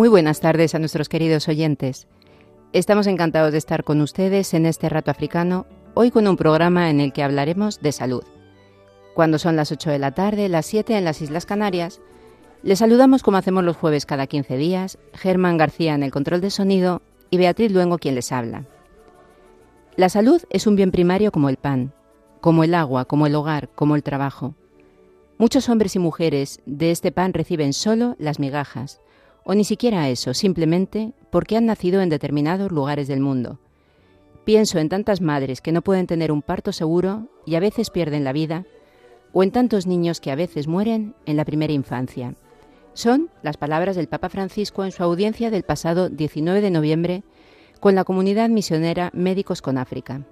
Muy buenas tardes a nuestros queridos oyentes. Estamos encantados de estar con ustedes en este rato africano, hoy con un programa en el que hablaremos de salud. Cuando son las 8 de la tarde, las 7 en las Islas Canarias, les saludamos como hacemos los jueves cada 15 días, Germán García en el control de sonido y Beatriz Luengo quien les habla. La salud es un bien primario como el pan, como el agua, como el hogar, como el trabajo. Muchos hombres y mujeres de este pan reciben solo las migajas, o ni siquiera eso, simplemente porque han nacido en determinados lugares del mundo. Pienso en tantas madres que no pueden tener un parto seguro y a veces pierden la vida o en tantos niños que a veces mueren en la primera infancia. Son las palabras del Papa Francisco en su audiencia del pasado 19 de noviembre con la comunidad misionera Médicos con África.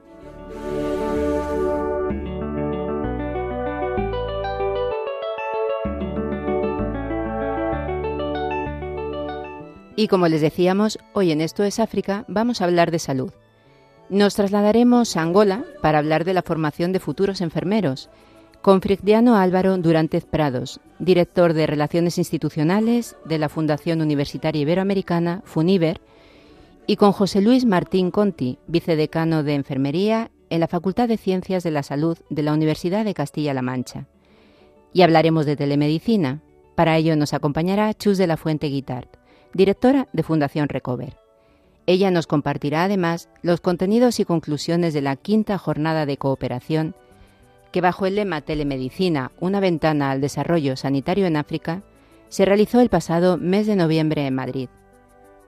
Y como les decíamos, hoy en Esto es África vamos a hablar de salud. Nos trasladaremos a Angola para hablar de la formación de futuros enfermeros con Frigdiano Álvaro Durantez Prados, director de Relaciones Institucionales de la Fundación Universitaria Iberoamericana, FUNIBER, y con José Luis Martín Conti, vicedecano de Enfermería en la Facultad de Ciencias de la Salud de la Universidad de Castilla-La Mancha. Y hablaremos de telemedicina. Para ello nos acompañará Chus de la Fuente Guitart, directora de Fundación Recover. Ella nos compartirá además los contenidos y conclusiones de la quinta jornada de cooperación que bajo el lema Telemedicina, una ventana al desarrollo sanitario en África, se realizó el pasado mes de noviembre en Madrid.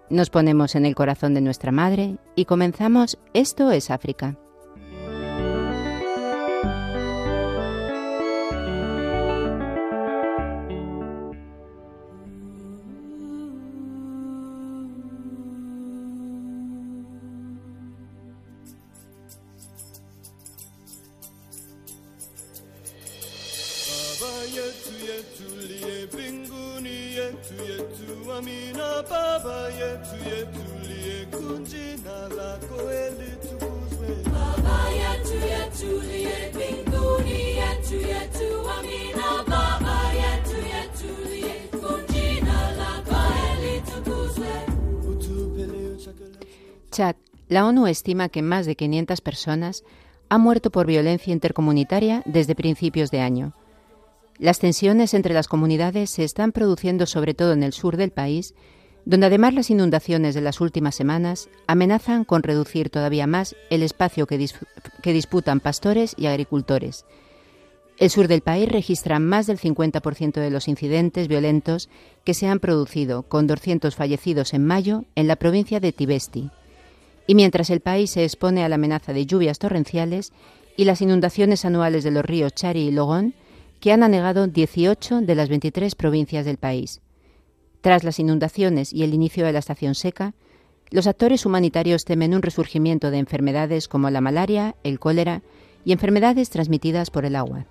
Nos ponemos en el corazón de nuestra madre y comenzamos Esto es África. Chad, la ONU estima que más de 500 personas han muerto por violencia intercomunitaria desde principios de año. Las tensiones entre las comunidades se están produciendo sobre todo en el sur del país, donde además las inundaciones de las últimas semanas amenazan con reducir todavía más el espacio que, disputan pastores y agricultores. El sur del país registra más del 50% de los incidentes violentos que se han producido, con 200 fallecidos en mayo en la provincia de Tibesti. Y mientras el país se expone a la amenaza de lluvias torrenciales y las inundaciones anuales de los ríos Chari y Logón, que han anegado 18 de las 23 provincias del país. Tras las inundaciones y el inicio de la estación seca, los actores humanitarios temen un resurgimiento de enfermedades como la malaria, el cólera y enfermedades transmitidas por el agua.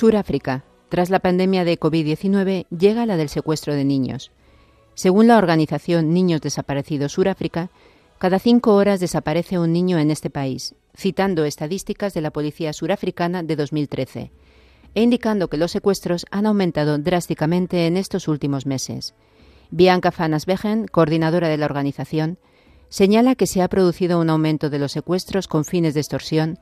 Suráfrica. Tras la pandemia de COVID-19 llega la del secuestro de niños. Según la organización Niños Desaparecidos Suráfrica, cada cinco horas desaparece un niño en este país, citando estadísticas de la Policía Surafricana de 2013, e indicando que los secuestros han aumentado drásticamente en estos últimos meses. Bianca Fanasbegen, coordinadora de la organización, señala que se ha producido un aumento de los secuestros con fines de extorsión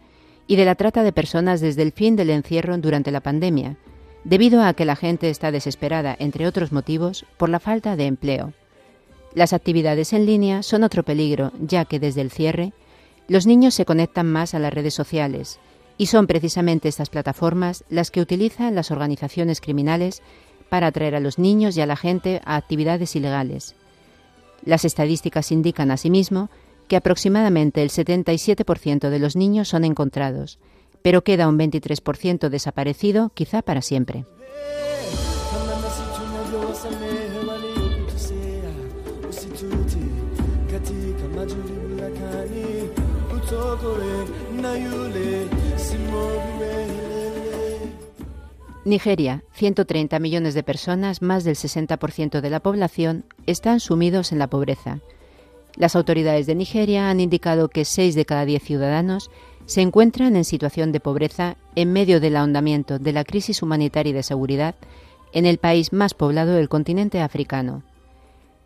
y de la trata de personas desde el fin del encierro durante la pandemia, debido a que la gente está desesperada, entre otros motivos, por la falta de empleo. Las actividades en línea son otro peligro, ya que desde el cierre, los niños se conectan más a las redes sociales Y son precisamente estas plataformas las que utilizan las organizaciones criminales para atraer a los niños y a la gente a actividades ilegales. Las estadísticas indican asimismo que aproximadamente el 77% de los niños son encontrados, pero queda un 23% desaparecido, quizá para siempre. Nigeria, 130 millones de personas, más del 60% de la población, están sumidos en la pobreza. Las autoridades de Nigeria han indicado que 6 de cada 10 ciudadanos se encuentran en situación de pobreza en medio del ahondamiento de la crisis humanitaria y de seguridad en el país más poblado del continente africano.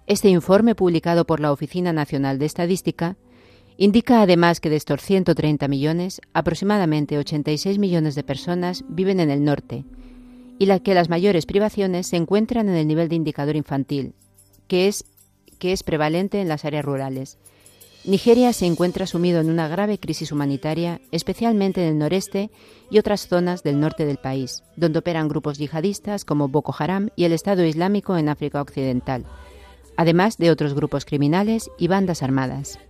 Este informe, publicado por la Oficina Nacional de Estadística, indica además que de estos 130 millones, aproximadamente 86 millones de personas viven en el norte, y la que las mayores privaciones se encuentran en el nivel de indicador infantil, que es, que es prevalente en las áreas rurales. Nigeria se encuentra sumido en una grave crisis humanitaria, especialmente en el noreste y otras zonas del norte del país, donde operan grupos yihadistas como Boko Haram y el Estado Islámico en África Occidental, además de otros grupos criminales y bandas armadas.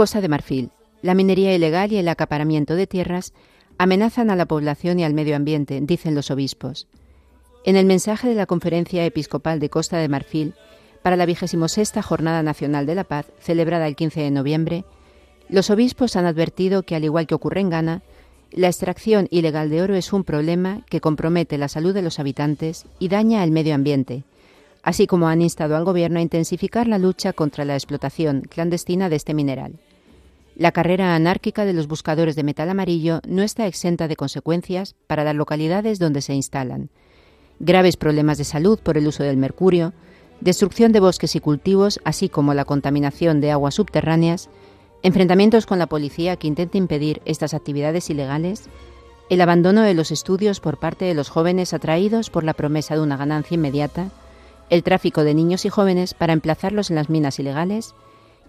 Cosa de Marfil. La minería ilegal y el acaparamiento de tierras amenazan a la población y al medio ambiente, dicen los obispos. En el mensaje de la Conferencia Episcopal de Costa de Marfil para la 26 Jornada Nacional de la Paz, celebrada el 15 de noviembre, los obispos han advertido que, al igual que ocurre en Ghana, la extracción ilegal de oro es un problema que compromete la salud de los habitantes y daña el medio ambiente, así como han instado al Gobierno a intensificar la lucha contra la explotación clandestina de este mineral. La carrera anárquica de los buscadores de metal amarillo no está exenta de consecuencias para las localidades donde se instalan. Graves problemas de salud por el uso del mercurio, destrucción de bosques y cultivos, así como la contaminación de aguas subterráneas, enfrentamientos con la policía que intenta impedir estas actividades ilegales, el abandono de los estudios por parte de los jóvenes atraídos por la promesa de una ganancia inmediata, el tráfico de niños y jóvenes para emplazarlos en las minas ilegales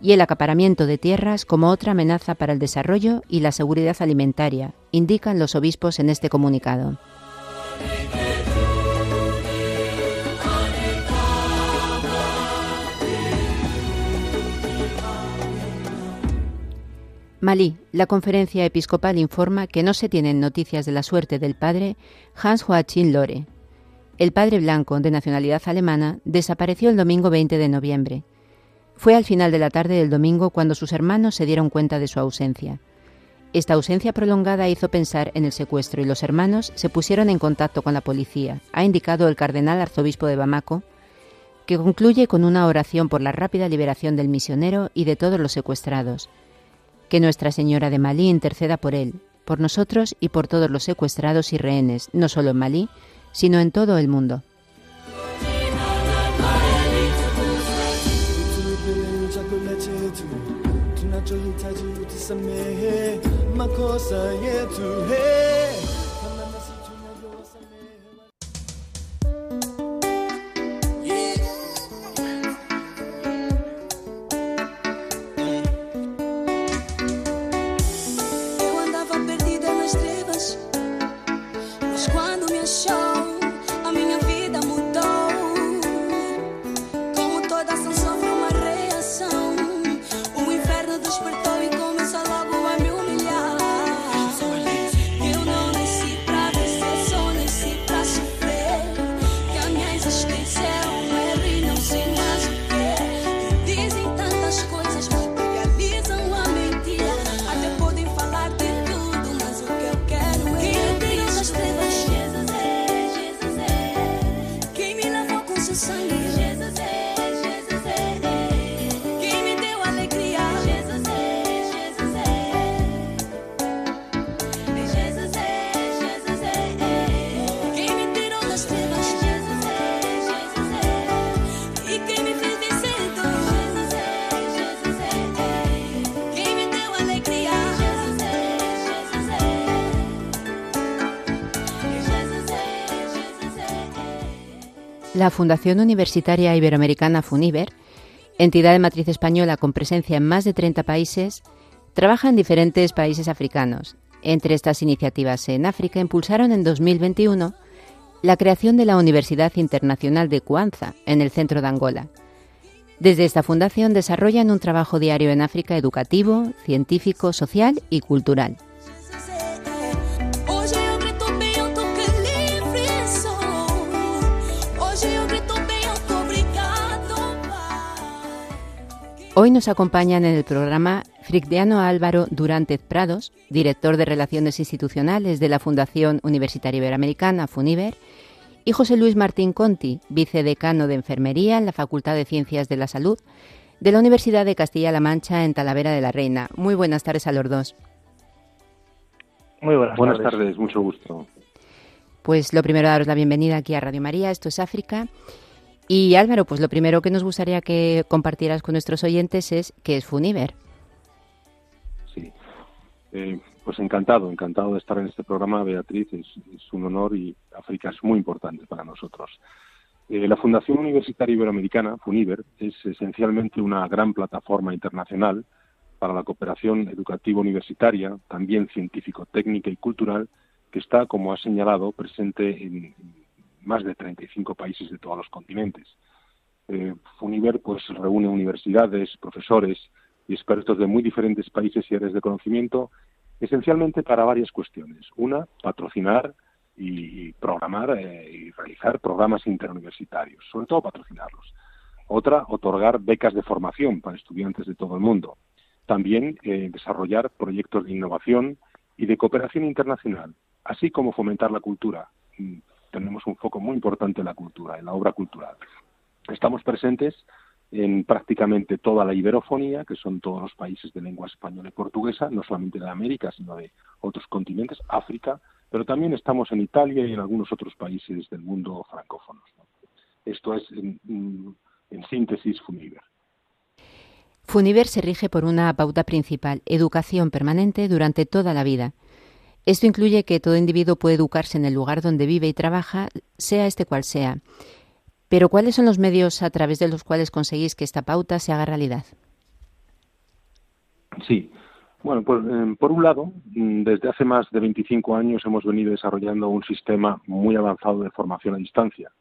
y el acaparamiento de tierras como otra amenaza para el desarrollo y la seguridad alimentaria, indican los obispos en este comunicado. Malí, la conferencia episcopal informa que no se tienen noticias de la suerte del padre Hans Joachim Lore. El padre blanco, de nacionalidad alemana, desapareció el domingo 20 de noviembre. Fue al final de la tarde del domingo cuando sus hermanos se dieron cuenta de su ausencia. Esta ausencia prolongada hizo pensar en el secuestro y los hermanos se pusieron en contacto con la policía, ha indicado el cardenal arzobispo de Bamako, que concluye con una oración por la rápida liberación del misionero y de todos los secuestrados, que Nuestra Señora de Malí interceda por él, por nosotros y por todos los secuestrados y rehenes, no solo en Malí, sino en todo el mundo. samehe makosa yetu hey. La Fundación Universitaria Iberoamericana FUNIBER, entidad de matriz española con presencia en más de 30 países, trabaja en diferentes países africanos. Entre estas iniciativas en África impulsaron en 2021 la creación de la Universidad Internacional de Cuanza, en el centro de Angola. Desde esta fundación desarrollan un trabajo diario en África educativo, científico, social y cultural. Hoy nos acompañan en el programa Fricdiano Álvaro Durantez Prados, director de Relaciones Institucionales de la Fundación Universitaria Iberoamericana, FUNIBER, y José Luis Martín Conti, vicedecano de Enfermería en la Facultad de Ciencias de la Salud de la Universidad de Castilla-La Mancha en Talavera de la Reina. Muy buenas tardes a los dos. Muy buenas, buenas tardes. mucho gusto. Pues lo primero, daros la bienvenida aquí a Radio María, esto es África. Y Álvaro, pues lo primero que nos gustaría que compartieras con nuestros oyentes es qué es Funiver. Sí, eh, pues encantado, encantado de estar en este programa, Beatriz, es, un honor y África es muy importante para nosotros. Eh, la Fundación Universitaria Iberoamericana, FUNIBER, es esencialmente una gran plataforma internacional para la cooperación educativa universitaria, también científico, técnica y cultural, que está, como ha señalado, presente en más de 35 países de todos los continentes. Eh, FUNIBER pues reúne universidades, profesores y expertos de muy diferentes países y áreas de conocimiento, esencialmente para varias cuestiones. Una, patrocinar y programar eh, y realizar programas interuniversitarios, sobre todo patrocinarlos. Otra, otorgar becas de formación para estudiantes de todo el mundo. También eh, desarrollar proyectos de innovación y de cooperación internacional, así como fomentar la cultura, mm, tenemos un foco muy importante en la cultura, en la obra cultural. Estamos presentes en prácticamente toda la iberofonía, que son todos los países de lengua española y portuguesa, no solamente de América, sino de otros continentes, África, pero también estamos en Italia y en algunos otros países del mundo francófonos. Esto es, en, en síntesis, Funiver. Funiver se rige por una pauta principal, educación permanente durante toda la vida. Esto incluye que todo individuo puede educarse en el lugar donde vive y trabaja, sea este cual sea. Pero ¿cuáles son los medios a través de los cuales conseguís que esta pauta se haga realidad? Sí. Bueno, pues, eh, por un lado, mm, desde hace más de 25 años hemos venido desarrollando un sistema muy avanzado de formación a distancia.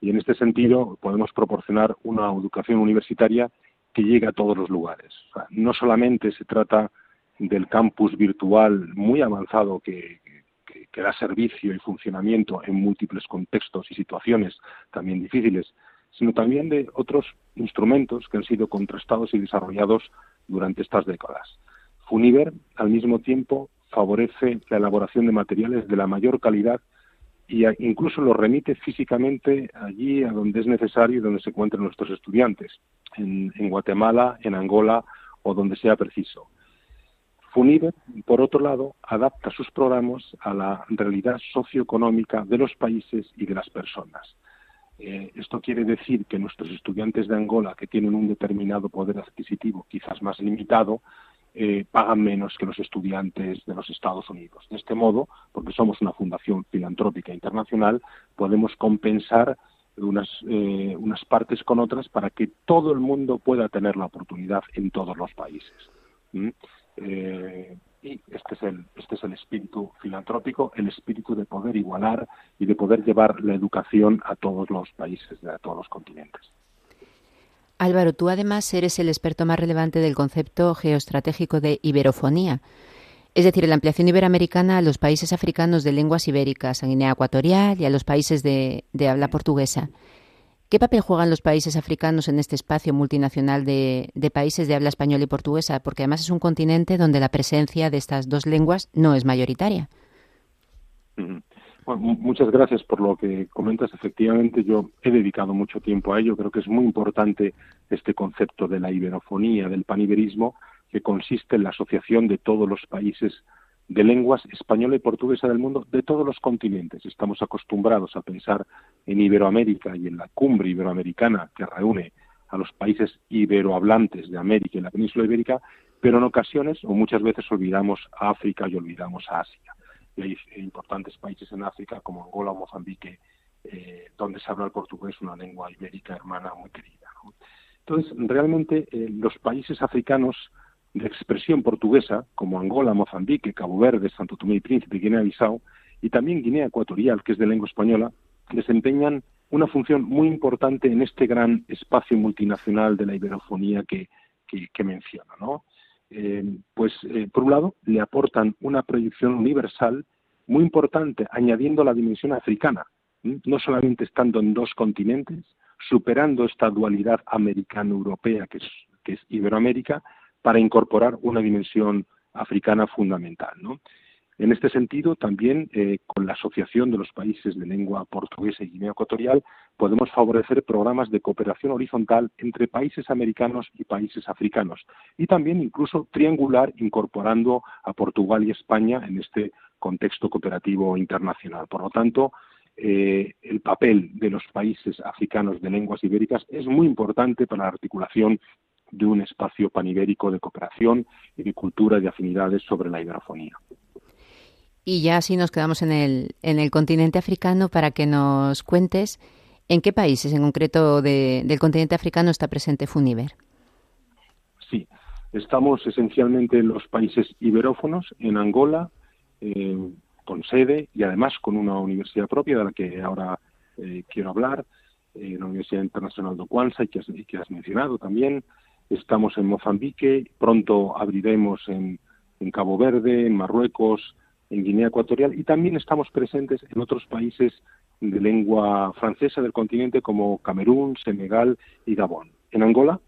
Y en este sentido podemos proporcionar una educación universitaria que llegue a todos los lugares. no solamente se trata del campus virtual muy avanzado que, da servicio y funcionamiento en múltiples contextos y situaciones también difíciles, sino también de otros instrumentos que han sido contrastados y desarrollados durante estas décadas. Funiver, al mismo tiempo, favorece la elaboración de materiales de la mayor calidad y incluso los remite físicamente allí a donde es necesario y donde se encuentren nuestros estudiantes, en Guatemala, en Angola o donde sea preciso. FUNIBER, por otro lado, adapta sus programas a la realidad socioeconómica de los países y de las personas. Eh, esto quiere decir que nuestros estudiantes de Angola, que tienen un determinado poder adquisitivo quizás más limitado, eh, pagan menos que los estudiantes de los Estados Unidos. De este modo, porque somos una fundación filantrópica internacional, podemos compensar unas, eh, unas partes con otras para que todo el mundo pueda tener la oportunidad en todos los países. Eh, y este es, el, este es el espíritu filantrópico, el espíritu de poder igualar y de poder llevar la educación a todos los países, a todos los continentes. Álvaro, tú además eres el experto más relevante del concepto geoestratégico de iberofonía, es decir, la ampliación iberoamericana a los países africanos de lenguas ibéricas, a Guinea Ecuatorial y a los países de habla portuguesa. ¿Qué papel juegan los países africanos en este espacio multinacional de, países de habla española y portuguesa? Porque además es un continente donde la presencia de estas dos lenguas no es mayoritaria. muchas gracias por lo que comentas. Efectivamente, yo he dedicado mucho tiempo a ello. Creo que es muy importante este concepto de la iberofonía, del paniberismo, que consiste en la asociación de todos los países de lenguas española y portuguesa del mundo de todos los continentes. Estamos acostumbrados a pensar en Iberoamérica y en la cumbre iberoamericana que reúne a los países iberohablantes de América y la península ibérica, pero en ocasiones o muchas veces olvidamos a África y olvidamos a Asia. Y hay importantes países en África como Angola, Mozambique eh, donde se habla el portugués, una lengua ibérica hermana muy querida. Entonces, realmente eh, los países africanos de expresión portuguesa, como Angola, Mozambique, Cabo Verde, Santo Tomé y Príncipe, Guinea-Bissau, y también Guinea Ecuatorial, que es de lengua española, desempeñan una función muy importante en este gran espacio multinacional de la iberofonía que, que. Eh, pues, eh, por un lado, le aportan una proyección universal muy importante, añadiendo la dimensión africana, no solamente estando en dos continentes, superando esta dualidad americano-europea que es Iberoamérica, para incorporar una dimensión africana fundamental. En este sentido, también eh, con la Asociación de los Países de Lengua Portuguesa y Guinea Ecuatorial podemos favorecer programas de cooperación horizontal entre países americanos y países africanos y también incluso triangular incorporando a Portugal y España en este contexto cooperativo internacional. Por lo tanto, eh, el papel de los países africanos de lenguas ibéricas es muy importante para la articulación de un espacio panibérico de cooperación y de cultura y de afinidades sobre la hidrofonía. Y ya así nos quedamos en el, en el continente africano para que nos cuentes en qué países en concreto del continente africano está presente Funiver. Sí, estamos esencialmente en los países iberófonos, en Angola, eh, con sede y además con una universidad propia de la que ahora eh, quiero hablar, eh, la Universidad Internacional de Kwanzaa, que que has mencionado también, Estamos en Mozambique, pronto abriremos en, Cabo Verde, en Marruecos, en Guinea Ecuatorial y también estamos presentes en otros países de lengua francesa del continente como Camerún, Senegal y Gabón. En Angola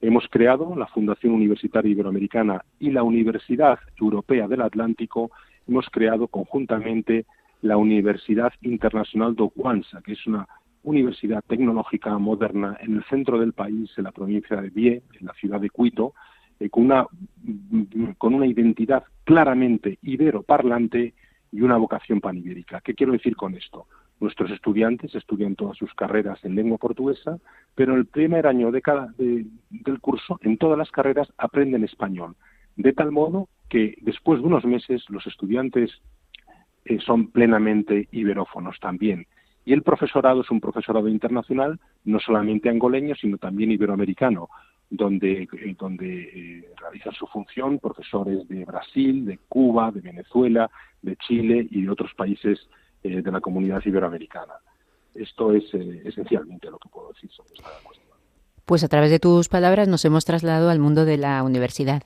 hemos creado la Fundación Universitaria Iberoamericana y la Universidad Europea del Atlántico, hemos creado conjuntamente la Universidad Internacional de Kwanzaa, que es una universidad tecnológica moderna en el centro del país, en la provincia de Bie, en la ciudad de Cuito, eh, con, una, con una identidad claramente ibero-parlante y una vocación panibérica. ¿Qué quiero decir con esto? Nuestros estudiantes estudian todas sus carreras en lengua portuguesa, pero en el primer año de cada, del curso, en todas las carreras, aprenden español. De tal modo que después de unos meses los estudiantes eh, son plenamente iberófonos también. Y el profesorado es un profesorado internacional, no solamente angoleño, sino también iberoamericano, donde, eh, eh, realizan su función profesores de Brasil, de Cuba, de Venezuela, de Chile y de otros países eh, de la comunidad iberoamericana. Esto es esencialmente lo que puedo decir sobre esta cuestión. Pues a través de tus palabras nos hemos trasladado al mundo de la universidad.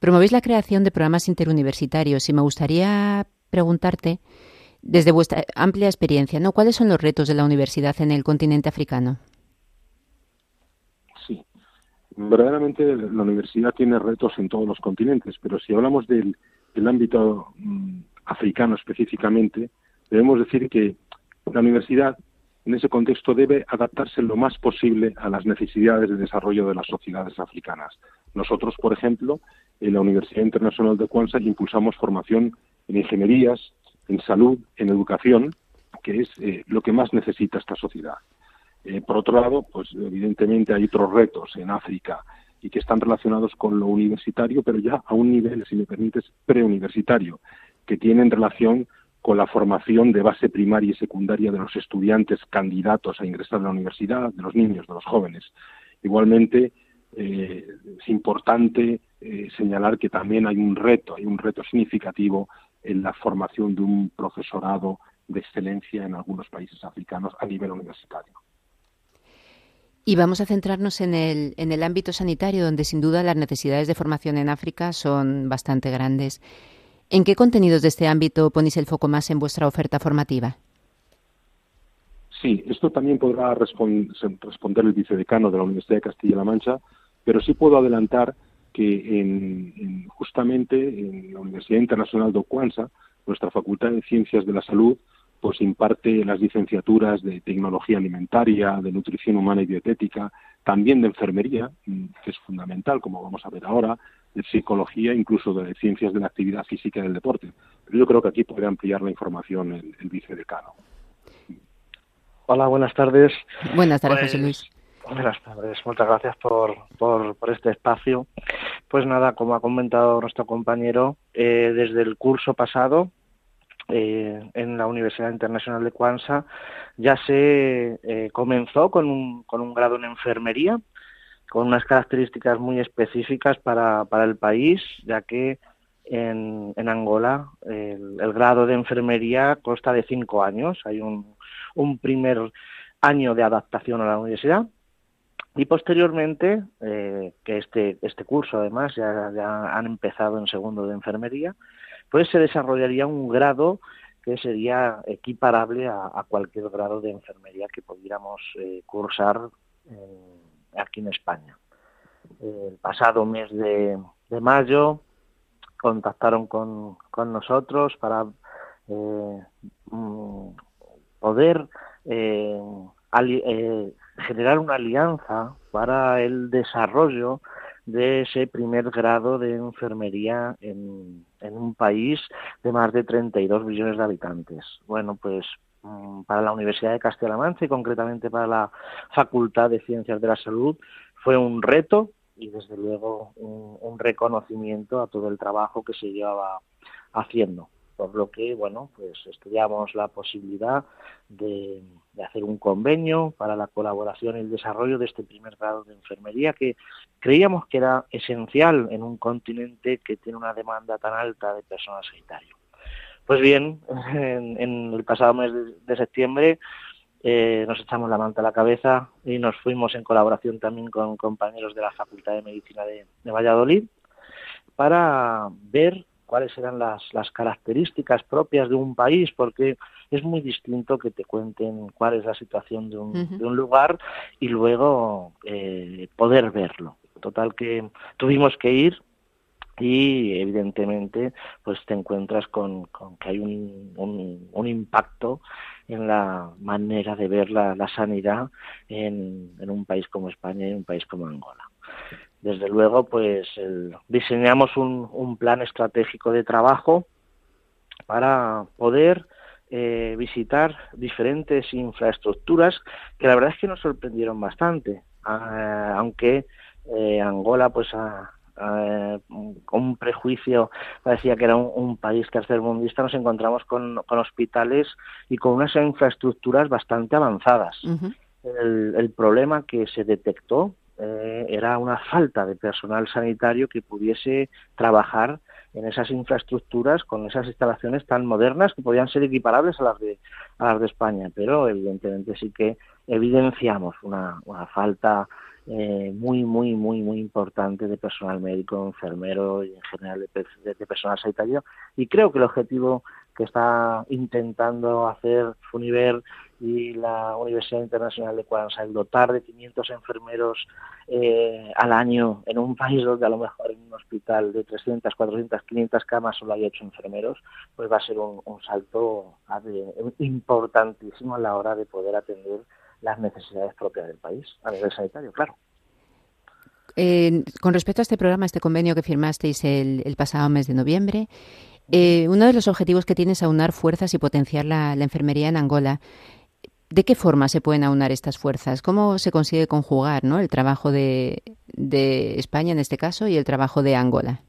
Promovéis la creación de programas interuniversitarios y me gustaría preguntarte desde vuestra amplia experiencia, ¿no? ¿Cuáles son los retos de la universidad en el continente africano? Sí, verdaderamente la universidad tiene retos en todos los continentes, pero si hablamos del, ámbito mm, africano específicamente, debemos decir que la universidad en ese contexto debe adaptarse lo más posible a las necesidades de desarrollo de las sociedades africanas. Nosotros, por ejemplo, en la Universidad Internacional de Kwanzaa impulsamos formación en ingenierías, en salud, en educación, que es eh, lo que más necesita esta sociedad. Eh, por otro lado, pues evidentemente hay otros retos en África y que están relacionados con lo universitario, pero ya a un nivel, si me permites, preuniversitario, que tienen relación con la formación de base primaria y secundaria de los estudiantes candidatos a ingresar a la universidad, de los niños, de los jóvenes. Igualmente, eh, es importante señalar que también hay un reto, hay un reto significativo en la formación de un profesorado de excelencia en algunos países africanos a nivel universitario. Y vamos a centrarnos en el, en el ámbito sanitario, donde sin duda las necesidades de formación en África son bastante grandes. ¿En qué contenidos de este ámbito ponéis el foco más en vuestra oferta formativa? Sí, esto también podrá responder el vicedecano de la Universidad de Castilla-La Mancha, pero sí puedo adelantar que en, justamente en la Universidad Internacional de Kwanzaa, nuestra Facultad de Ciencias de la Salud, pues imparte las licenciaturas de tecnología alimentaria, de nutrición humana y dietética, también de enfermería, mm, que es fundamental, como vamos a ver ahora, de psicología, incluso de ciencias de la actividad física y del deporte. Pero yo creo que aquí puede ampliar la información el, el vicedecano. Hola, buenas tardes. Buenas tardes, José pues, Luis. Buenas tardes, muchas gracias por, por, este espacio. Pues nada, como ha comentado nuestro compañero, eh, desde el curso pasado eh, en la Universidad Internacional de Cuanza ya se eh, comenzó con un, con un grado en enfermería, con unas características muy específicas para, para el país, ya que en, en Angola el, grado de enfermería consta de cinco años. Hay un, un primer año de adaptación a la universidad y posteriormente, eh, que este, este curso además ya, ya han empezado en segundo de enfermería, pues se desarrollaría un grado que sería equiparable a, cualquier grado de enfermería que pudiéramos eh, cursar aquí en España. El pasado mes de, mayo contactaron con, con nosotros para eh, mm, poder eh, generar una alianza para el desarrollo de ese primer grado de enfermería en, un país de más de 32 millones de habitantes. Bueno, pues mm, para la Universidad de Castilla-La Mancha y concretamente para la Facultad de Ciencias de la Salud fue un reto y desde luego un reconocimiento a todo el trabajo que se llevaba haciendo por lo que, bueno, pues estudiamos la posibilidad de, hacer un convenio para la colaboración y el desarrollo de este primer grado de enfermería que creíamos que era esencial en un continente que tiene una demanda tan alta de personal sanitario. Pues bien, en, el pasado mes de, septiembre eh, nos echamos la manta a la cabeza y nos fuimos en colaboración también con compañeros de la Facultad de Medicina de Valladolid para ver cuáles eran las, las características propias de un país, porque es muy distinto que te cuenten cuál es la situación de un, de un lugar y luego eh, poder verlo. Total que tuvimos que ir y evidentemente pues te encuentras con, que hay un, un, un, impacto en la manera de ver la, la sanidad en, en, un país como España y un país como Angola desde luego, pues diseñamos un, plan estratégico de trabajo para poder eh, visitar diferentes infraestructuras que la verdad es que nos sorprendieron bastante, ah, aunque eh, Angola, pues con un prejuicio parecía que era un, país tercermundista, nos encontramos con, hospitales y con unas infraestructuras bastante avanzadas. el, el, problema que se detectó eh, era una falta de personal sanitario que pudiese trabajar en esas infraestructuras con esas instalaciones tan modernas que podían ser equiparables a las de, a las de España, pero evidentemente sí que evidenciamos una, una falta eh, muy, muy, muy, muy importante de personal médico, enfermero y en general de, personal sanitario. Y creo que el objetivo que está intentando hacer Funiver y la Universidad Internacional de Cuanza, el dotar de 500 enfermeros eh, al año en un país donde a lo mejor en un hospital de 300, 400, 500 camas solo hay 8 enfermeros, pues va a ser un, salto importantísimo a la hora de poder atender las necesidades propias del país a nivel sanitario, claro. con respecto a este programa, este convenio que firmasteis el, pasado mes de noviembre, eh, uno de los objetivos que tiene es aunar fuerzas y potenciar la, enfermería en Angola. ¿De qué forma se pueden aunar estas fuerzas? ¿Cómo se consigue conjugar ¿no? el trabajo de, de España en este caso y el trabajo de Angola?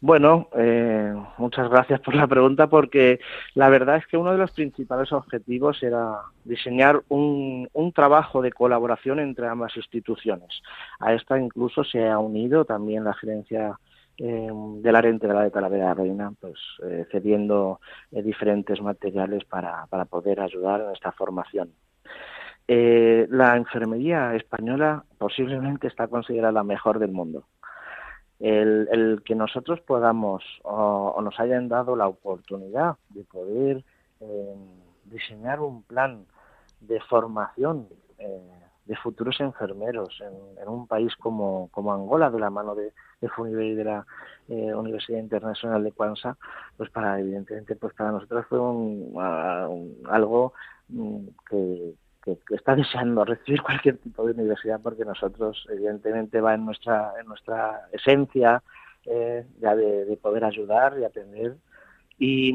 Bueno, eh, muchas gracias por la pregunta porque la verdad es que uno de los principales objetivos era diseñar un, un trabajo de colaboración entre ambas instituciones. A esta incluso se ha unido también la gerencia eh, de la Rente de la de Talavera Reina, pues eh, cediendo eh, diferentes materiales para, para poder ayudar en esta formación. la enfermería española posiblemente está considerada la mejor del mundo el, que nosotros podamos o, nos hayan dado la oportunidad de poder eh, diseñar un plan de formación eh, de futuros enfermeros en, un país como, como, Angola, de la mano de, de y de la eh, Universidad Internacional de Kwanza, pues para evidentemente pues para nosotros fue un, algo mm, que, está deseando recibir cualquier tipo de universidad porque nosotros evidentemente va en nuestra en nuestra esencia eh, ya de, poder ayudar y atender. Y,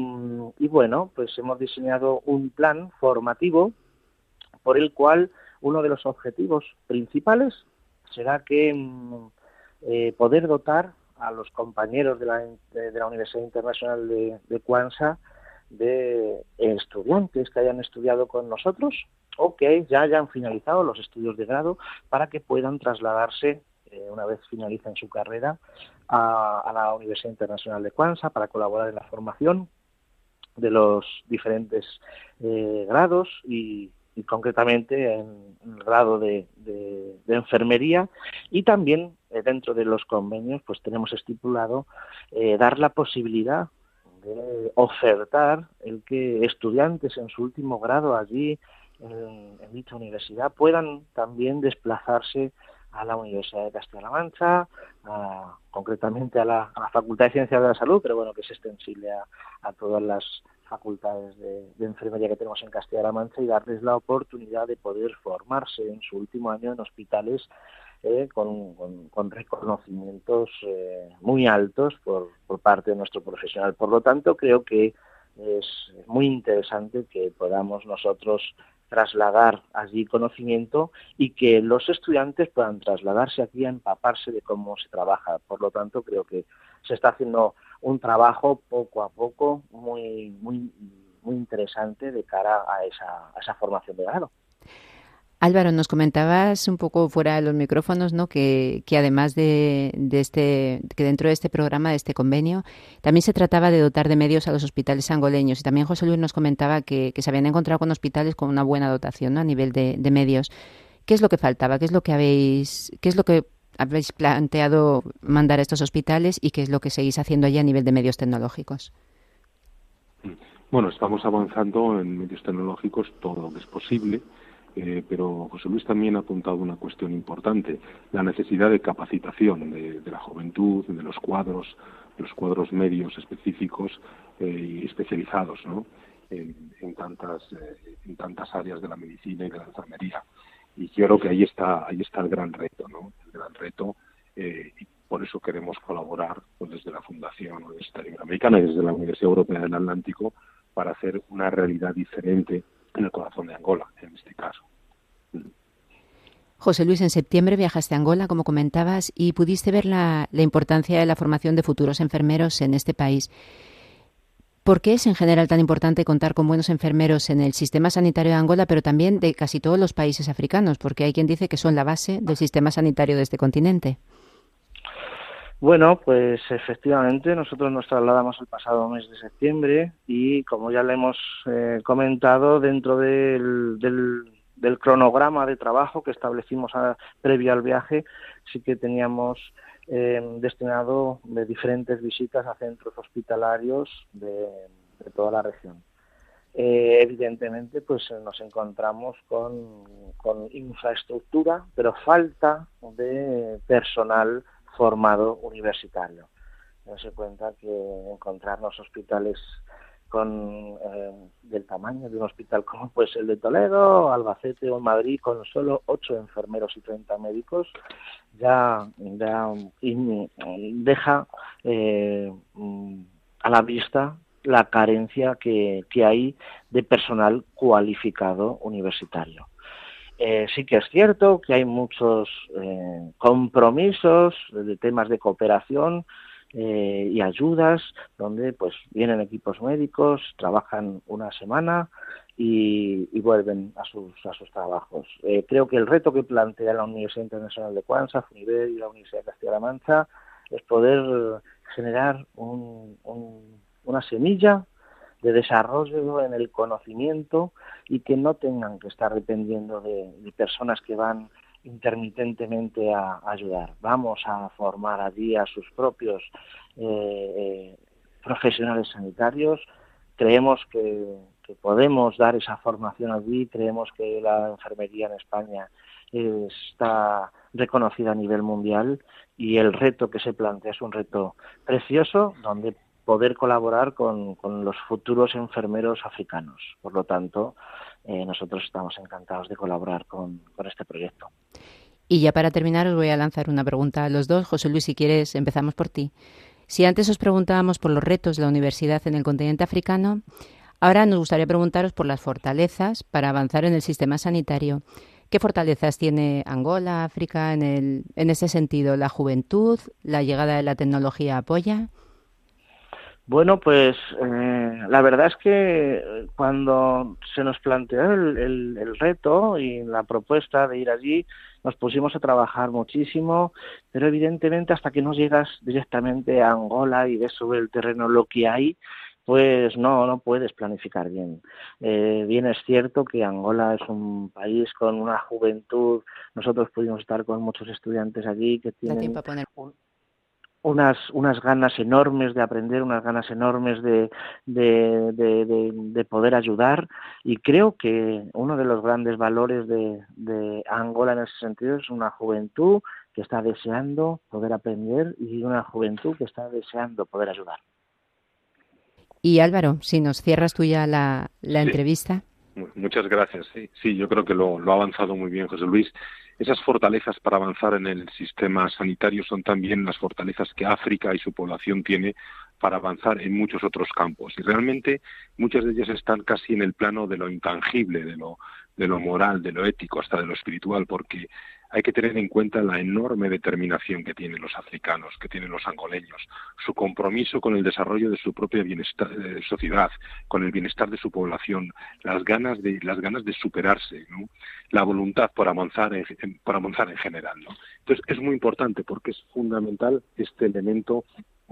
bueno pues hemos diseñado un plan formativo por el cual uno de los objetivos principales será que mm, eh, poder dotar a los compañeros de la, de la Universidad Internacional de, de de estudiantes que hayan estudiado con nosotros o que ya hayan finalizado los estudios de grado para que puedan trasladarse eh, una vez finalicen su carrera a, la Universidad Internacional de Cuanza para colaborar en la formación de los diferentes eh, grados y, concretamente en, el grado de, enfermería. Y también eh, dentro de los convenios pues tenemos estipulado dar la posibilidad de ofertar el que estudiantes en su último grado allí en, dicha universidad puedan también desplazarse a la Universidad de Castilla-La Mancha, concretamente a la, Facultad de Ciencias de la Salud, pero bueno, que es extensible a, todas las facultades de, enfermería que tenemos en Castilla-La Mancha y darles la oportunidad de poder formarse en su último año en hospitales eh, con, reconocimientos eh, muy altos por, por parte de nuestro profesional. Por lo tanto, creo que es muy interesante que podamos nosotros trasladar allí conocimiento y que los estudiantes puedan trasladarse aquí a empaparse de cómo se trabaja. Por lo tanto, creo que se está haciendo un trabajo poco a poco muy muy muy interesante de cara a esa, esa formación de grado. Álvaro, nos comentabas un poco fuera de los micrófonos, ¿no? Que, además de, este, que dentro de este programa, de este convenio, también se trataba de dotar de medios a los hospitales angoleños. Y también José Luis nos comentaba que, se habían encontrado con hospitales con una buena dotación a nivel de, medios. ¿Qué es lo que faltaba? ¿Qué es lo que habéis, qué es lo que habéis planteado mandar a estos hospitales y qué es lo que seguís haciendo allí a nivel de medios tecnológicos? Bueno, estamos avanzando en medios tecnológicos todo lo que es posible eh, pero José Luis también ha apuntado una cuestión importante, la necesidad de capacitación de, la juventud, de los cuadros, los cuadros medios específicos eh, y especializados en, tantas, eh, en tantas áreas de la medicina y de la enfermería. Y creo que ahí está, ahí está el gran reto, ¿no? el gran reto y por eso queremos colaborar pues, desde la Fundación Universitaria Americana y desde la Universidad Europea del Atlántico para hacer una realidad diferente en el corazón de Angola, en este caso. José Luis, en septiembre viajaste a Angola, como comentabas, y pudiste ver la, importancia de la formación de futuros enfermeros en este país. ¿Por qué es en general tan importante contar con buenos enfermeros en el sistema sanitario de Angola, pero también de casi todos los países africanos? Porque hay quien dice que son la base del sistema sanitario de este continente. Bueno, pues efectivamente nosotros nos trasladamos el pasado mes de septiembre y como ya le hemos eh, comentado dentro del, del, cronograma de trabajo que establecimos previo al viaje, sí que teníamos eh, destinado de diferentes visitas a centros hospitalarios de, toda la región. Eh, evidentemente, pues nos encontramos con, con infraestructura, pero falta de personal formado universitario. se cuenta que encontrarnos hospitales con eh, del tamaño de un hospital como pues el de Toledo, Albacete o Madrid con solo ocho enfermeros y 30 médicos ya, deja eh, a la vista la carencia que hay de personal cualificado universitario. Eh, sí que es cierto que hay muchos eh, compromisos de temas de cooperación eh, y ayudas donde pues vienen equipos médicos, trabajan una semana y, vuelven a sus, a sus trabajos. creo que el reto que plantea la Universidad Internacional de Cuanza, FUNIBER y la Universidad de Castilla-La Mancha es poder generar una semilla de desarrollo en el conocimiento y que no tengan que estar dependiendo de, personas que van intermitentemente a, ayudar. Vamos a formar allí a sus propios eh, eh, profesionales sanitarios. Creemos que, podemos dar esa formación allí. Creemos que la enfermería en España está reconocida a nivel mundial y el reto que se plantea es un reto precioso donde poder colaborar con, los futuros enfermeros africanos. Por lo tanto, eh, nosotros estamos encantados de colaborar con, este proyecto. Y ya para terminar os voy a lanzar una pregunta a los dos. José Luis, si quieres, empezamos por ti. Si antes os preguntábamos por los retos de la universidad en el continente africano, ahora nos gustaría preguntaros por las fortalezas para avanzar en el sistema sanitario. ¿Qué fortalezas tiene Angola, África en, el, en ese sentido? ¿La juventud? ¿La llegada de la tecnología apoya? Bueno, pues eh, la verdad es que cuando se nos planteó el, reto y la propuesta de ir allí, nos pusimos a trabajar muchísimo, pero evidentemente hasta que no llegas directamente a Angola y ves sobre el terreno lo que hay, pues no, no puedes planificar bien. Eh, bien es cierto que Angola es un país con una juventud, nosotros pudimos estar con muchos estudiantes allí que tienen unas, unas ganas enormes de aprender, unas ganas enormes de, de, poder ayudar y creo que uno de los grandes valores de, de Angola en ese sentido es una juventud que está deseando poder aprender y una juventud que está deseando poder ayudar. Y Álvaro, si nos cierras tú ya la, la entrevista. Muchas gracias. Sí, sí yo creo que lo, lo ha avanzado muy bien José Luis. Esas fortalezas para avanzar en el sistema sanitario son también las fortalezas que África y su población tiene para avanzar en muchos otros campos. Y realmente muchas de ellas están casi en el plano de lo intangible, de lo, de lo moral, de lo ético, hasta de lo espiritual, porque hay que tener en cuenta la enorme determinación que tienen los africanos, que tienen los angoleños, su compromiso con el desarrollo de su propia bienestar, eh, sociedad, con el bienestar de su población, las ganas de las ganas de superarse, la voluntad por avanzar en, por avanzar en general. Entonces es muy importante porque es fundamental este elemento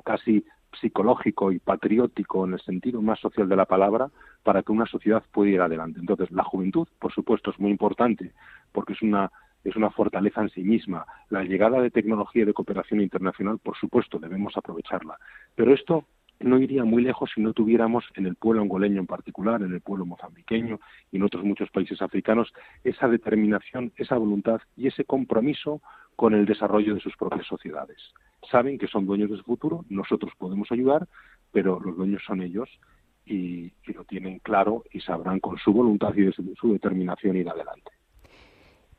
casi psicológico y patriótico en el sentido más social de la palabra para que una sociedad pueda ir adelante. Entonces, la juventud, por supuesto, es muy importante porque es una es una fortaleza en sí misma. La llegada de tecnología y de cooperación internacional, por supuesto, debemos aprovecharla. Pero esto no iría muy lejos si no tuviéramos en el pueblo angoleño en particular, en el pueblo mozambiqueño y en otros muchos países africanos esa determinación, esa voluntad y ese compromiso con el desarrollo de sus propias sociedades. Saben que son dueños de su futuro, nosotros podemos ayudar, pero los dueños son ellos y, lo tienen claro y sabrán con su voluntad y su determinación ir adelante.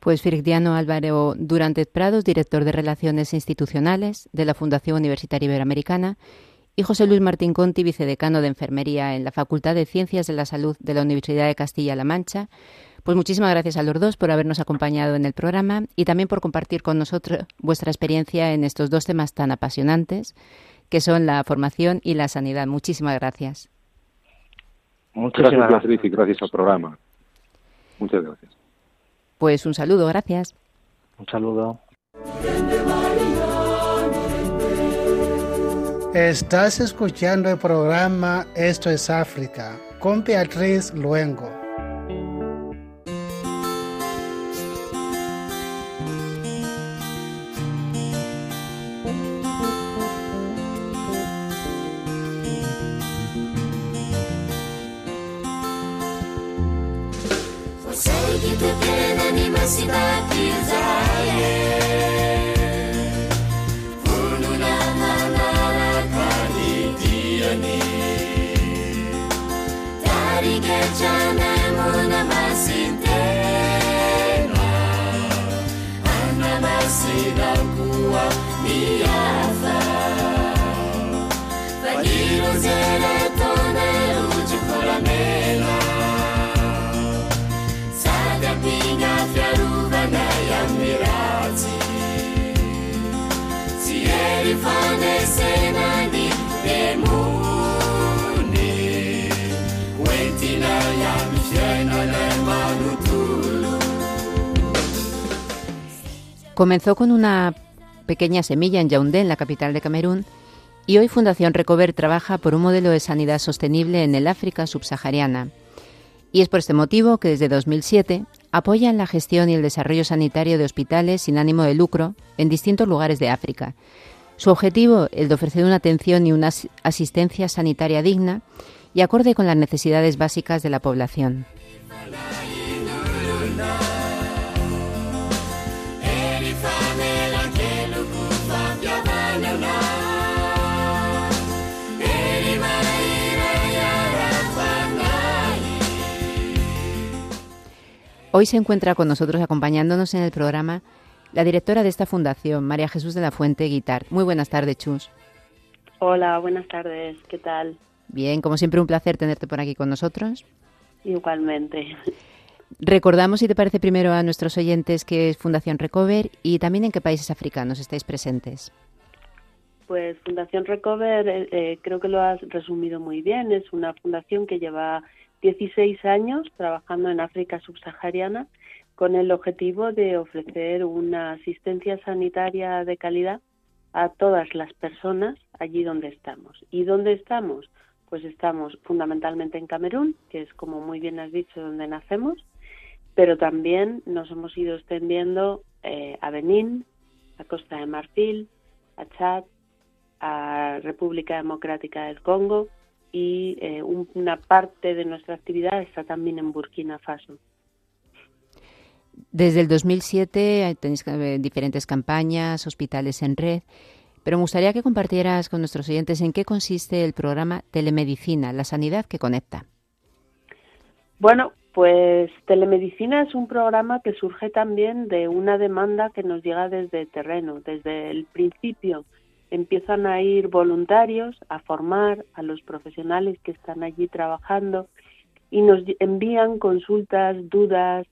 Pues Firicdiano Álvaro Durante Prados, director de Relaciones Institucionales de la Fundación Universitaria Iberoamericana, y José Luis Martín Conti, vicedecano de Enfermería en la Facultad de Ciencias de la Salud de la Universidad de Castilla-La Mancha. Pues muchísimas gracias a los dos por habernos acompañado en el programa y también por compartir con nosotros vuestra experiencia en estos dos temas tan apasionantes que son la formación y la sanidad. Muchísimas gracias. Muchas gracias, y gracias al programa. Muchas gracias. Pues un saludo, gracias. Un saludo. Estás escuchando el programa Esto es África con Beatriz Luengo. se batizae vonona manarakanitiani tarikecana mona masintena anamasinakua miafa falirozera Comenzó con una pequeña semilla en Yaoundé, en la capital de Camerún, y hoy Fundación Recover trabaja por un modelo de sanidad sostenible en el África subsahariana. Y es por este motivo que desde 2007 apoyan la gestión y el desarrollo sanitario de hospitales sin ánimo de lucro en distintos lugares de África. Su objetivo, de ofrecer una atención y una asistencia sanitaria digna y acorde con las necesidades básicas de la población. Hoy se encuentra con nosotros acompañándonos en el programa la directora de esta fundación, María Jesús de la Fuente Guitar. Muy buenas tardes, Chus. Hola, buenas tardes. ¿Qué tal? Bien, como siempre un placer tenerte por aquí con nosotros. Igualmente. Recordamos, si te parece primero, a nuestros oyentes qué es Fundación Recover y también en qué países africanos estáis presentes. pues Fundación Recover, eh, eh, creo que lo has resumido muy bien, es una fundación que lleva 16 años trabajando en África subsahariana con el objetivo de ofrecer una asistencia sanitaria de calidad a todas las personas allí donde estamos. ¿Y dónde estamos? Pues estamos fundamentalmente en Camerún, que es como muy bien has dicho donde nacemos, pero también nos hemos ido extendiendo eh, a Benín, a Costa de Marfil, a Chad, a República Democrática del Congo y eh, una parte de nuestra actividad está también en Burkina Faso. Desde el 2007 tenéis eh, diferentes campañas, hospitales en red, pero me gustaría que compartieras con nuestros oyentes en qué consiste el programa Telemedicina, la sanidad que conecta. Bueno, pues Telemedicina es un programa que surge también de una demanda que nos llega desde terreno. Desde el principio empiezan a ir voluntarios a formar a los profesionales que están allí trabajando y nos envían consultas, dudas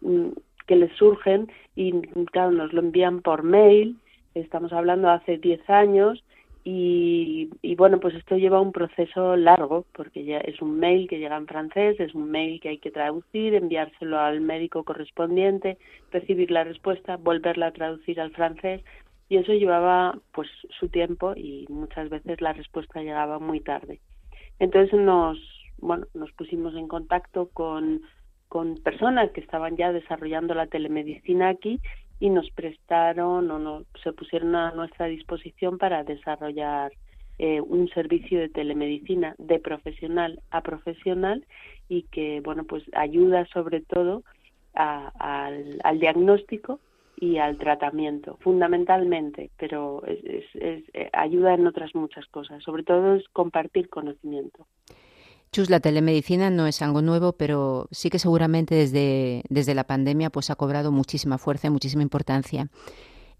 mm, que les surgen y claro, nos lo envían por mail. Estamos hablando hace 10 años y, bueno, pues esto lleva un proceso largo, porque ya es un mail que llega en francés, es un mail que hay que traducir, enviárselo al médico correspondiente, recibir la respuesta, volverla a traducir al francés, y eso llevaba pues su tiempo y muchas veces la respuesta llegaba muy tarde. Entonces nos, bueno, nos pusimos en contacto con, con personas que estaban ya desarrollando la telemedicina aquí y nos prestaron o no, se pusieron a nuestra disposición para desarrollar eh, un servicio de telemedicina de profesional a profesional y que bueno pues ayuda sobre todo al, diagnóstico y al tratamiento fundamentalmente pero es, eh, ayuda en otras muchas cosas sobre todo es compartir conocimiento Chus, la telemedicina no es algo nuevo, pero sí que seguramente desde, desde la pandemia pues ha cobrado muchísima fuerza y muchísima importancia.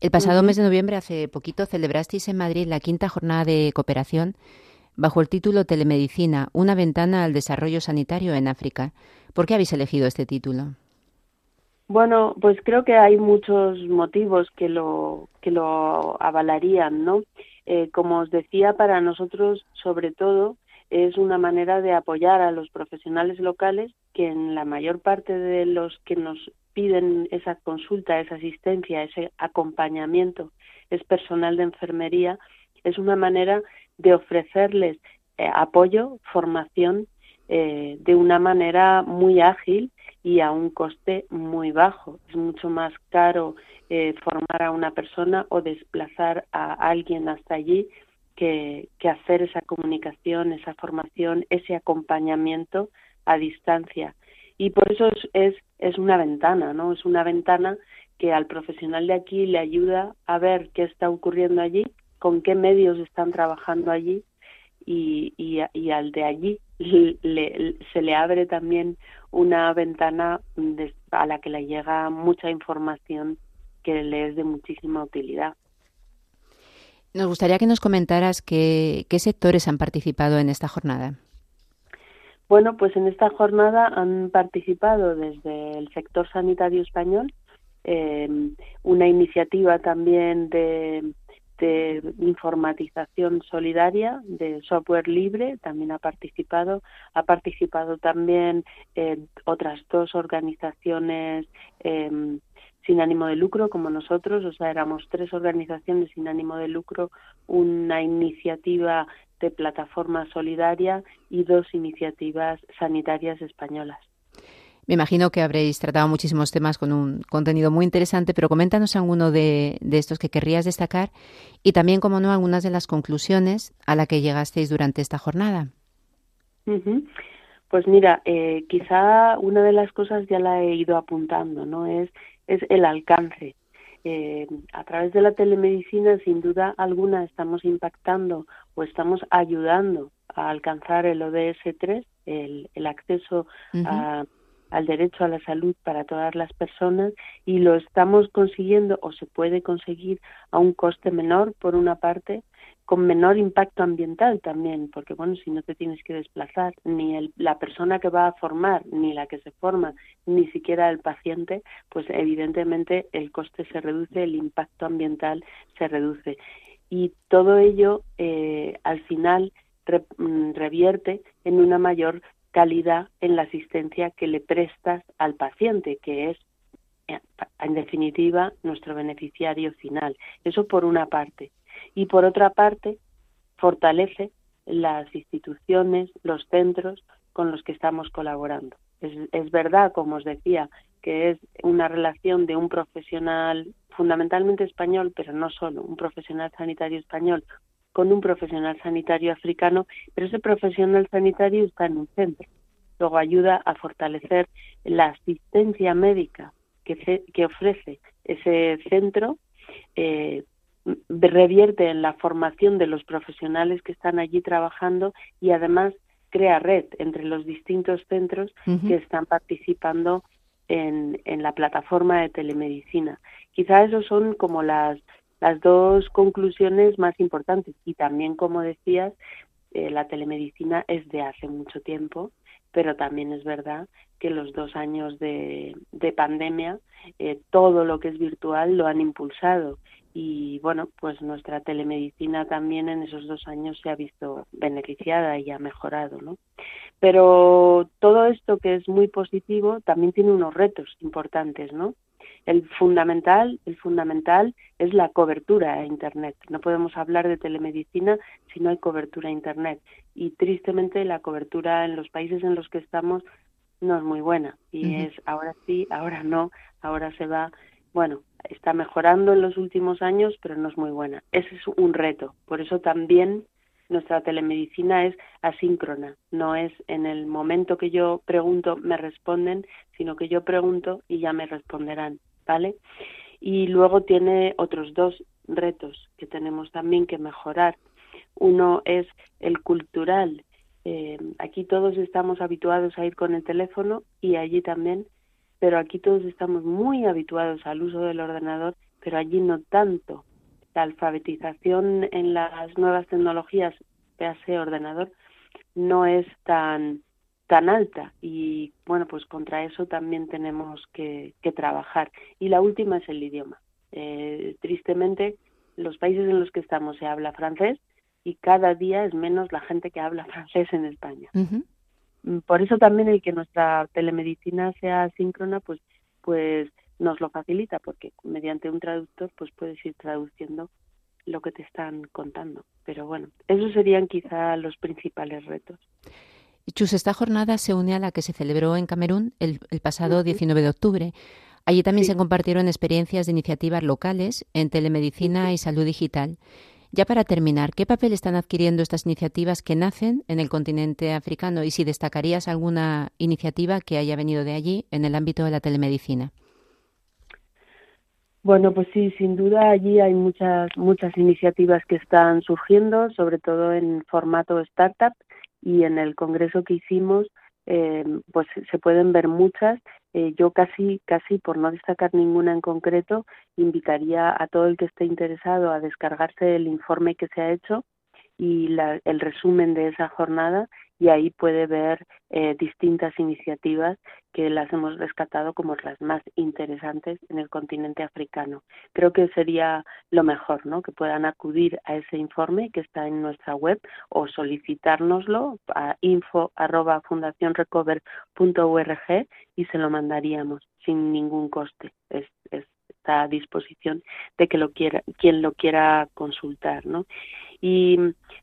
El pasado mes de noviembre, hace poquito, celebrasteis en Madrid la quinta jornada de cooperación bajo el título Telemedicina, una ventana al desarrollo sanitario en África. ¿Por qué habéis elegido este título? Bueno, pues creo que hay muchos motivos que lo, que lo avalarían, ¿no? Eh, como os decía, para nosotros, sobre todo, es una manera de apoyar a los profesionales locales que en la mayor parte de los que nos piden esa consulta, esa asistencia, ese acompañamiento es personal de enfermería, es una manera de ofrecerles eh, apoyo, formación eh, de una manera muy ágil y a un coste muy bajo. Es mucho más caro eh, formar a una persona o desplazar a alguien hasta allí que, hacer esa comunicación, esa formación, ese acompañamiento a distancia. Y por eso es, es, una ventana, ¿no? Es una ventana que al profesional de aquí le ayuda a ver qué está ocurriendo allí, con qué medios están trabajando allí y, y, al de allí se le abre también una ventana a la que le llega mucha información que le es de muchísima utilidad. Nos gustaría que nos comentaras qué, sectores han participado en esta jornada. Bueno, pues en esta jornada han participado desde el sector sanitario español, eh, una iniciativa también de, informatización solidaria, de software libre, también ha participado. Ha participado también eh, otras dos organizaciones eh, sin ánimo de lucro como nosotros, o sea, éramos tres organizaciones sin ánimo de lucro, una iniciativa de plataforma solidaria y dos iniciativas sanitarias españolas. Me imagino que habréis tratado muchísimos temas con un contenido muy interesante, pero coméntanos alguno de, estos que querrías destacar y también, como no, algunas de las conclusiones a las que llegasteis durante esta jornada. Pues mira, eh, quizá una de las cosas ya la he ido apuntando, ¿no? Es es el alcance. Eh, a través de la telemedicina, sin duda alguna, estamos impactando o estamos ayudando a alcanzar el ODS 3, el, el acceso al derecho a la salud para todas las personas y lo estamos consiguiendo o se puede conseguir a un coste menor, por una parte, con menor impacto ambiental también, porque bueno, si no te tienes que desplazar, ni el, la persona que va a formar, ni la que se forma, ni siquiera el paciente, pues evidentemente el coste se reduce, el impacto ambiental se reduce. y todo ello eh, al final mm, revierte en una mayor calidad en la asistencia que le prestas al paciente, que es en definitiva nuestro beneficiario final. Eso por una parte. Y por otra parte, fortalece las instituciones, los centros con los que estamos colaborando. Es, es verdad, como os decía, que es una relación de un profesional fundamentalmente español, pero no solo, un profesional sanitario español con un profesional sanitario africano, pero ese profesional sanitario está en un centro. Luego ayuda a fortalecer la asistencia médica que, que ofrece ese centro, eh, revierte en la formación de los profesionales que están allí trabajando y además crea red entre los distintos centros que están participando en, en, la plataforma de telemedicina. Quizá esos son como las, las dos conclusiones más importantes. Y también, como decías, eh, la telemedicina es de hace mucho tiempo, pero también es verdad que los dos años de, de pandemia, eh, todo lo que es virtual lo han impulsado y bueno, pues nuestra telemedicina también en esos dos años se ha visto beneficiada y ha mejorado, ¿no? Pero todo esto que es muy positivo también tiene unos retos importantes, ¿no? El fundamental, el fundamental es la cobertura a internet. No podemos hablar de telemedicina si no hay cobertura a internet y tristemente la cobertura en los países en los que estamos no es muy buena y es ahora sí, ahora no, ahora se va bueno, está mejorando en los últimos años, pero no es muy buena. Ese es un reto. Por eso también nuestra telemedicina es asíncrona. No es en el momento que yo pregunto me responden, sino que yo pregunto y ya me responderán, ¿vale? Y luego tiene otros dos retos que tenemos también que mejorar. Uno es el cultural. Eh, aquí todos estamos habituados a ir con el teléfono y allí también pero aquí todos estamos muy habituados al uso del ordenador, pero allí no tanto. La alfabetización en las nuevas tecnologías, ese ordenador, no es tan tan alta. Y bueno pues contra eso también tenemos que, trabajar. Y la última es el idioma. Eh, tristemente los países en los que estamos se habla francés y cada día es menos la gente que habla francés en España. Mm, por eso también el que nuestra telemedicina sea síncrona, pues, pues nos lo facilita, porque mediante un traductor, pues puedes ir traduciendo lo que te están contando. Pero bueno, esos serían quizá los principales retos. Chus, esta jornada se une a la que se celebró en Camerún el, pasado 19 de octubre. Allí también se compartieron experiencias de iniciativas locales en telemedicina y salud digital. Ya para terminar, ¿qué papel están adquiriendo estas iniciativas que nacen en el continente africano y si destacarías alguna iniciativa que haya venido de allí en el ámbito de la telemedicina? Bueno, pues sí, sin duda allí hay muchas muchas iniciativas que están surgiendo, sobre todo en formato startup y en el congreso que hicimos eh, pues se pueden ver muchas. Eh, yo casi, casi por no destacar ninguna en concreto, invitaría a todo el que esté interesado a descargarse el informe que se ha hecho y el resumen de esa jornada y ahí puede ver eh, distintas iniciativas que las hemos rescatado como las más interesantes en el continente africano. Creo que sería lo mejor, ¿no? Que puedan acudir a ese informe que está en nuestra web o solicitárnoslo a info@fundacionrecover.org y se lo mandaríamos sin ningún coste. Es, está a disposición de que lo quiera, quien lo quiera consultar, ¿no? Y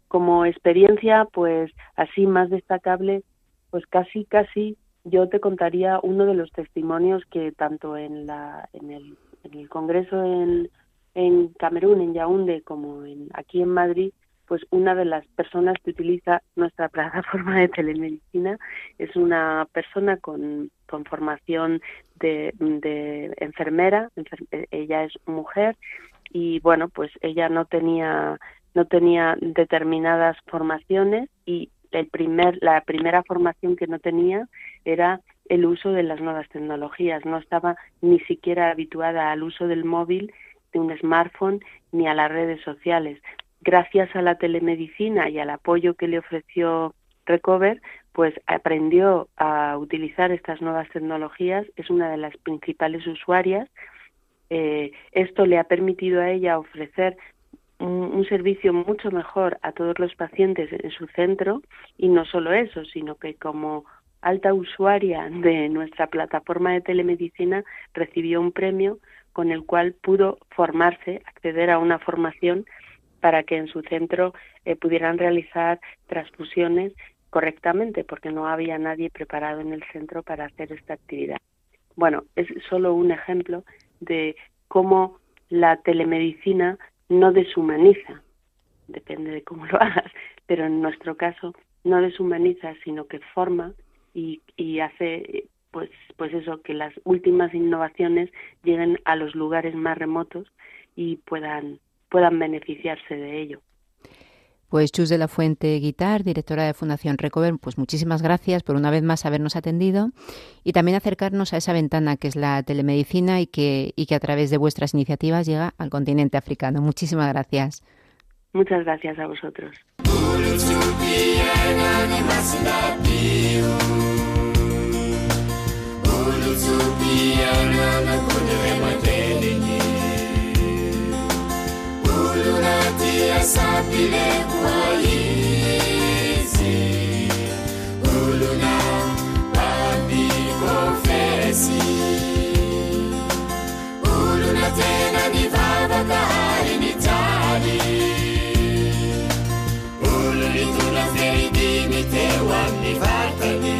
como experiencia, pues así más destacable, pues casi, casi yo te contaría uno de los testimonios que tanto en, la, en, el, en el Congreso en, en Camerún, en Yaoundé, como en, aquí en Madrid, pues una de las personas que utiliza nuestra plataforma de telemedicina es una persona con, con formación de, de enfermera, ella es mujer y bueno, pues ella no tenía no tenía determinadas formaciones y el primer, la primera formación que no tenía era el uso de las nuevas tecnologías. No estaba ni siquiera habituada al uso del móvil, de un smartphone, ni a las redes sociales. Gracias a la telemedicina y al apoyo que le ofreció Recover, pues aprendió a utilizar estas nuevas tecnologías, es una de las principales usuarias. Eh, esto le ha permitido a ella ofrecer un, servicio mucho mejor a todos los pacientes en su centro y no solo eso, sino que como alta usuaria de nuestra plataforma de telemedicina recibió un premio con el cual pudo formarse, acceder a una formación para que en su centro eh, pudieran realizar transfusiones correctamente, porque no había nadie preparado en el centro para hacer esta actividad. Bueno, es solo un ejemplo de cómo la telemedicina no deshumaniza, depende de cómo lo hagas, pero en nuestro caso no deshumaniza, sino que forma y, y hace pues, pues eso, que las últimas innovaciones lleguen a los lugares más remotos y puedan, puedan beneficiarse de ello. Pues Chus de la Fuente Guitar, directora de Fundación Recover, pues muchísimas gracias por una vez más habernos atendido y también acercarnos a esa ventana que es la telemedicina y que, y que a través de vuestras iniciativas llega al continente africano. Muchísimas gracias. Muchas gracias a vosotros. sapilekuaizi uluna babikofesi uluna tena nivavakaharinitali ulunitulaferidimitewannivatani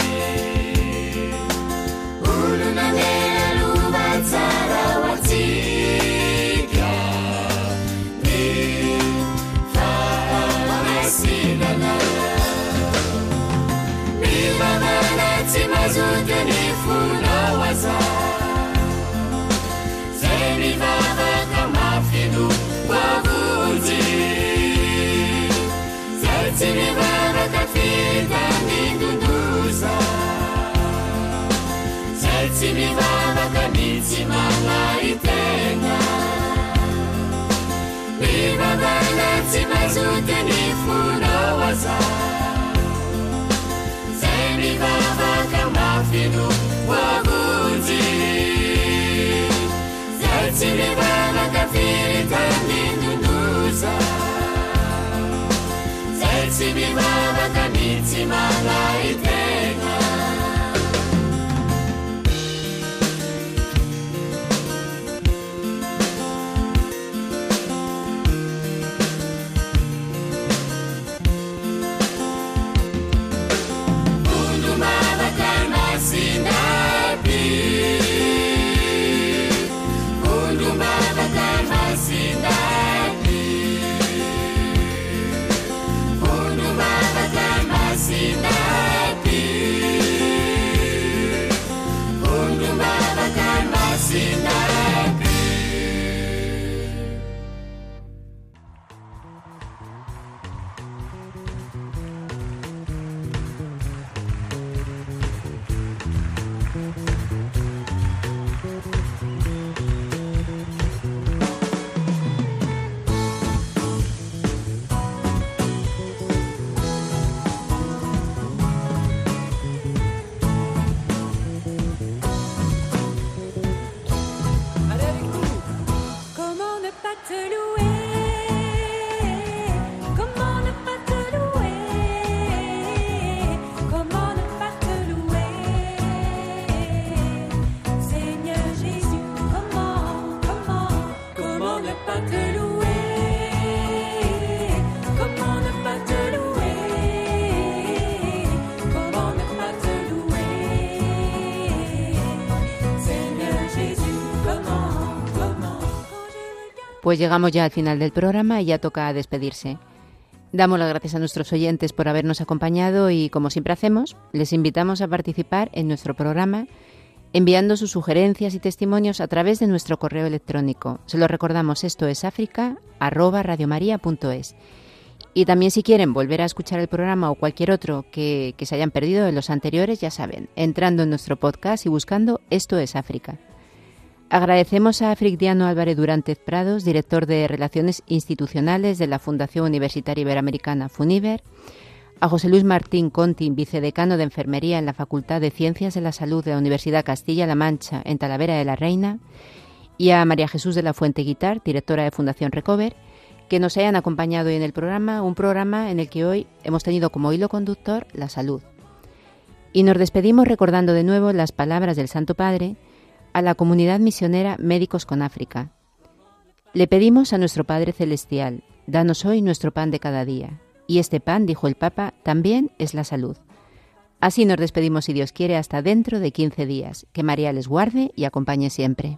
mihitsy malaitena mivavana tsy mazoty fonao aza zay mivavaka mafino oavonjy zay tsy mivavaka firitany nonoza zay tsy mivavaka mihitsy malaite Pues llegamos ya al final del programa y ya toca despedirse. Damos las gracias a nuestros oyentes por habernos acompañado y, como siempre hacemos, les invitamos a participar en nuestro programa enviando sus sugerencias y testimonios a través de nuestro correo electrónico. Se lo recordamos, esto es africa.radiomaria.es. Y también si quieren volver a escuchar el programa o cualquier otro que, que se hayan perdido de los anteriores, ya saben, entrando en nuestro podcast y buscando Esto es África. Agradecemos a Frigdiano Álvarez Durantez Prados, director de Relaciones Institucionales de la Fundación Universitaria Iberoamericana FUNIVER, a José Luis Martín Conti, vicedecano de Enfermería en la Facultad de Ciencias de la Salud de la Universidad Castilla-La Mancha en Talavera de la Reina, y a María Jesús de la Fuente Guitar, directora de Fundación Recover, que nos hayan acompañado hoy en el programa, un programa en el que hoy hemos tenido como hilo conductor la salud. Y nos despedimos recordando de nuevo las palabras del Santo Padre a la comunidad misionera Médicos con África. Le pedimos a nuestro Padre Celestial, danos hoy nuestro pan de cada día. Y este pan, dijo el Papa, también es la salud. Así nos despedimos, si Dios quiere, hasta dentro de 15 días. Que María les guarde y acompañe siempre.